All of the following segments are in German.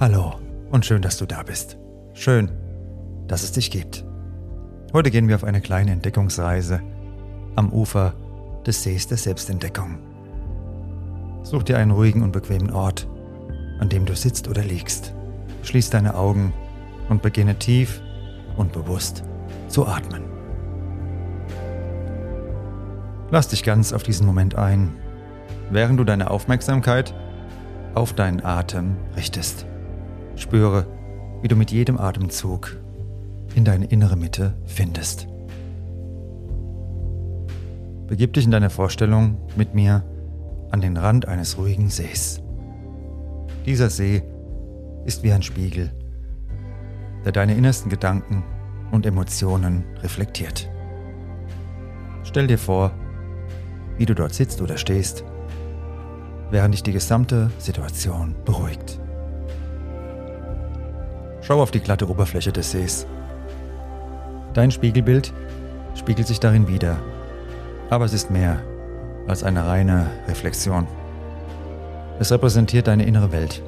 Hallo und schön, dass du da bist. Schön, dass es dich gibt. Heute gehen wir auf eine kleine Entdeckungsreise am Ufer des Sees der Selbstentdeckung. Such dir einen ruhigen und bequemen Ort, an dem du sitzt oder liegst. Schließ deine Augen und beginne tief und bewusst zu atmen. Lass dich ganz auf diesen Moment ein, während du deine Aufmerksamkeit auf deinen Atem richtest. Spüre, wie du mit jedem Atemzug in deine innere Mitte findest. Begib dich in deiner Vorstellung mit mir an den Rand eines ruhigen Sees. Dieser See ist wie ein Spiegel, der deine innersten Gedanken und Emotionen reflektiert. Stell dir vor, wie du dort sitzt oder stehst, während dich die gesamte Situation beruhigt. Schau auf die glatte Oberfläche des Sees. Dein Spiegelbild spiegelt sich darin wieder, aber es ist mehr als eine reine Reflexion. Es repräsentiert deine innere Welt,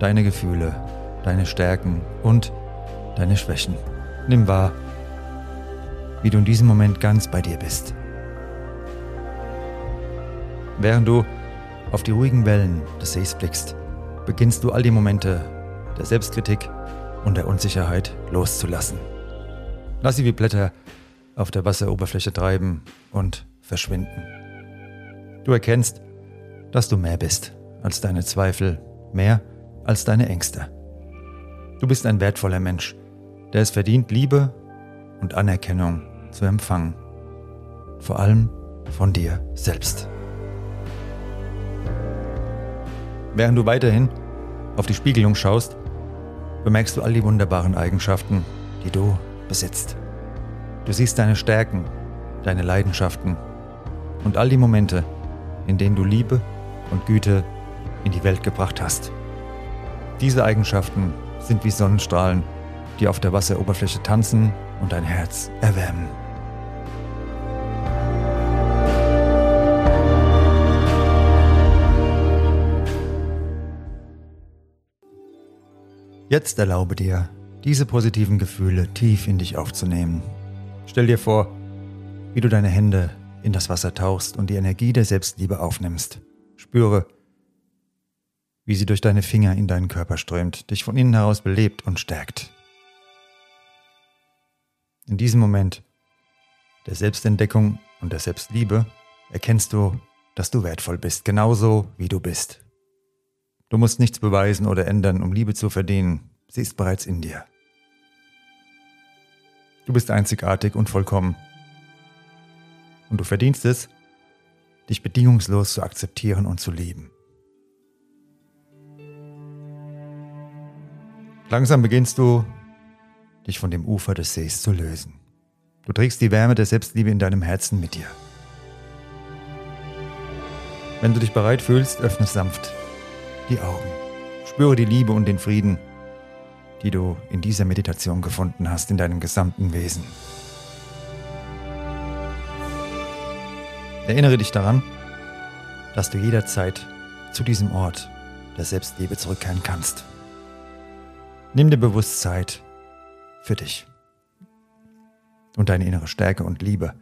deine Gefühle, deine Stärken und deine Schwächen. Nimm wahr, wie du in diesem Moment ganz bei dir bist. Während du auf die ruhigen Wellen des Sees blickst, beginnst du all die Momente der Selbstkritik und der Unsicherheit loszulassen. Lass sie wie Blätter auf der Wasseroberfläche treiben und verschwinden. Du erkennst, dass du mehr bist als deine Zweifel, mehr als deine Ängste. Du bist ein wertvoller Mensch, der es verdient, Liebe und Anerkennung zu empfangen. Vor allem von dir selbst. Während du weiterhin auf die Spiegelung schaust, bemerkst du all die wunderbaren Eigenschaften, die du besitzt. Du siehst deine Stärken, deine Leidenschaften und all die Momente, in denen du Liebe und Güte in die Welt gebracht hast. Diese Eigenschaften sind wie Sonnenstrahlen, die auf der Wasseroberfläche tanzen und dein Herz erwärmen. Jetzt erlaube dir, diese positiven Gefühle tief in dich aufzunehmen. Stell dir vor, wie du deine Hände in das Wasser tauchst und die Energie der Selbstliebe aufnimmst. Spüre, wie sie durch deine Finger in deinen Körper strömt, dich von innen heraus belebt und stärkt. In diesem Moment der Selbstentdeckung und der Selbstliebe erkennst du, dass du wertvoll bist, genauso wie du bist. Du musst nichts beweisen oder ändern, um Liebe zu verdienen. Sie ist bereits in dir. Du bist einzigartig und vollkommen. Und du verdienst es, dich bedingungslos zu akzeptieren und zu lieben. Langsam beginnst du, dich von dem Ufer des Sees zu lösen. Du trägst die Wärme der Selbstliebe in deinem Herzen mit dir. Wenn du dich bereit fühlst, öffne sanft die Augen. Spüre die Liebe und den Frieden, die du in dieser Meditation gefunden hast, in deinem gesamten Wesen. Erinnere dich daran, dass du jederzeit zu diesem Ort der Selbstliebe zurückkehren kannst. Nimm dir bewusst Zeit für dich. Und deine innere Stärke und Liebe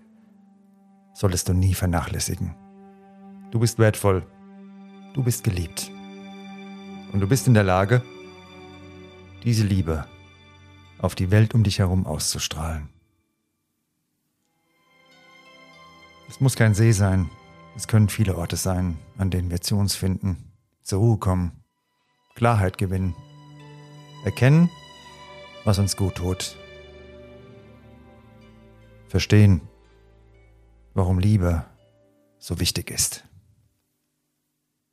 solltest du nie vernachlässigen. Du bist wertvoll. Du bist geliebt. Und du bist in der Lage, diese Liebe auf die Welt um dich herum auszustrahlen. Es muss kein See sein, es können viele Orte sein, an denen wir zu uns finden, zur Ruhe kommen, Klarheit gewinnen, erkennen, was uns gut tut, verstehen, warum Liebe so wichtig ist.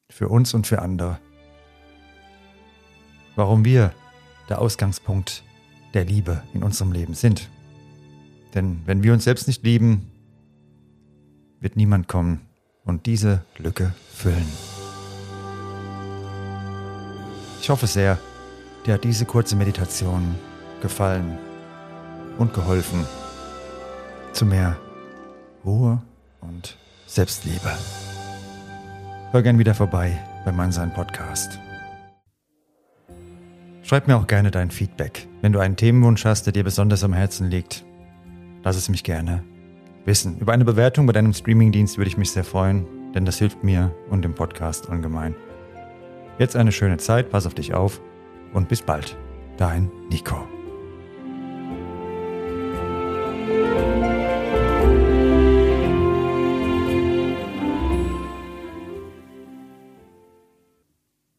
Für uns und für andere warum wir der Ausgangspunkt der Liebe in unserem Leben sind. Denn wenn wir uns selbst nicht lieben, wird niemand kommen und diese Lücke füllen. Ich hoffe sehr, dir hat diese kurze Meditation gefallen und geholfen zu mehr Ruhe und Selbstliebe. Hör gern wieder vorbei bei Mannsein Podcast. Schreib mir auch gerne dein Feedback. Wenn du einen Themenwunsch hast, der dir besonders am Herzen liegt, lass es mich gerne wissen. Über eine Bewertung bei deinem Streamingdienst würde ich mich sehr freuen, denn das hilft mir und dem Podcast ungemein. Jetzt eine schöne Zeit, pass auf dich auf und bis bald. Dein Nico.